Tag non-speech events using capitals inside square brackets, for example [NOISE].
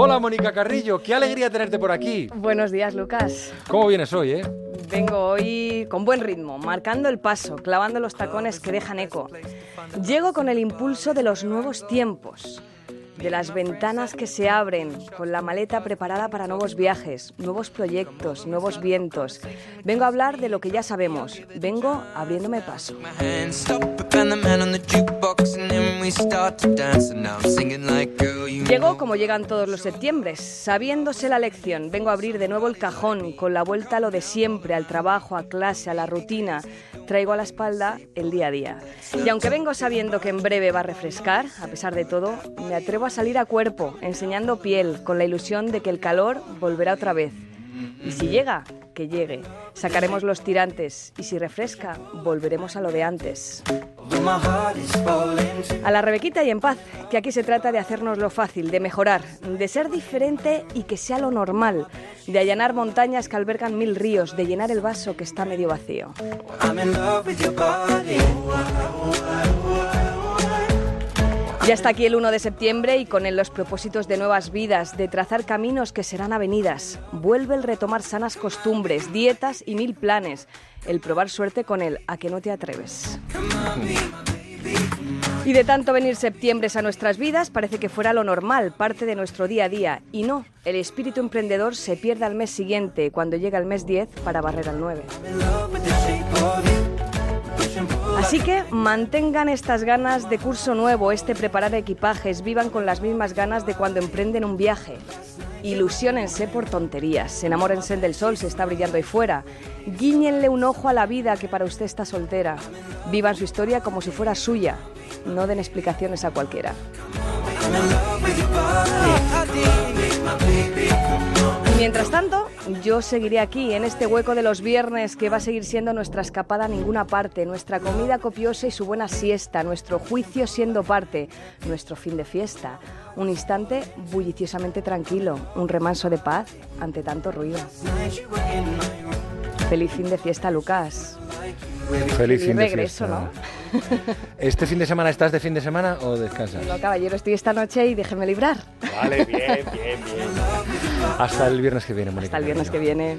Hola Mónica Carrillo, qué alegría tenerte por aquí. Buenos días, Lucas. ¿Cómo vienes hoy, eh? Vengo hoy con buen ritmo, marcando el paso, clavando los tacones que dejan eco. Llego con el impulso de los nuevos tiempos de las ventanas que se abren, con la maleta preparada para nuevos viajes, nuevos proyectos, nuevos vientos. Vengo a hablar de lo que ya sabemos. Vengo abriéndome paso. Llego como llegan todos los septiembre, sabiéndose la lección. Vengo a abrir de nuevo el cajón, con la vuelta a lo de siempre, al trabajo, a clase, a la rutina. Traigo a la espalda el día a día. Y aunque vengo sabiendo que en breve va a refrescar, a pesar de todo, me atrevo a salir a cuerpo, enseñando piel, con la ilusión de que el calor volverá otra vez. Y si llega, que llegue. Sacaremos los tirantes y si refresca, volveremos a lo de antes. A la Rebequita y en paz, que aquí se trata de hacernos lo fácil, de mejorar, de ser diferente y que sea lo normal, de allanar montañas que albergan mil ríos, de llenar el vaso que está medio vacío. Ya está aquí el 1 de septiembre y con él los propósitos de nuevas vidas, de trazar caminos que serán avenidas. Vuelve el retomar sanas costumbres, dietas y mil planes. El probar suerte con él, a que no te atreves. Y de tanto venir septiembre a nuestras vidas, parece que fuera lo normal, parte de nuestro día a día. Y no, el espíritu emprendedor se pierde al mes siguiente, cuando llega el mes 10 para barrer al 9. Así que mantengan estas ganas de curso nuevo, este preparar equipajes, vivan con las mismas ganas de cuando emprenden un viaje. Ilusionense por tonterías, enamórense del sol, se está brillando ahí fuera. Guíñenle un ojo a la vida que para usted está soltera. Vivan su historia como si fuera suya. No den explicaciones a cualquiera. Mientras tanto, yo seguiré aquí, en este hueco de los viernes que va a seguir siendo nuestra escapada a ninguna parte, nuestra comida copiosa y su buena siesta, nuestro juicio siendo parte, nuestro fin de fiesta. Un instante bulliciosamente tranquilo, un remanso de paz ante tanto ruido. Feliz fin de fiesta, Lucas. Feliz fin de regreso, fiesta. ¿no? [LAUGHS] ¿Este fin de semana estás de fin de semana o descansas? No, caballero, estoy esta noche y déjeme librar. Vale, bien, bien, bien. Hasta el viernes que viene, Mónica. Hasta el viernes que viene.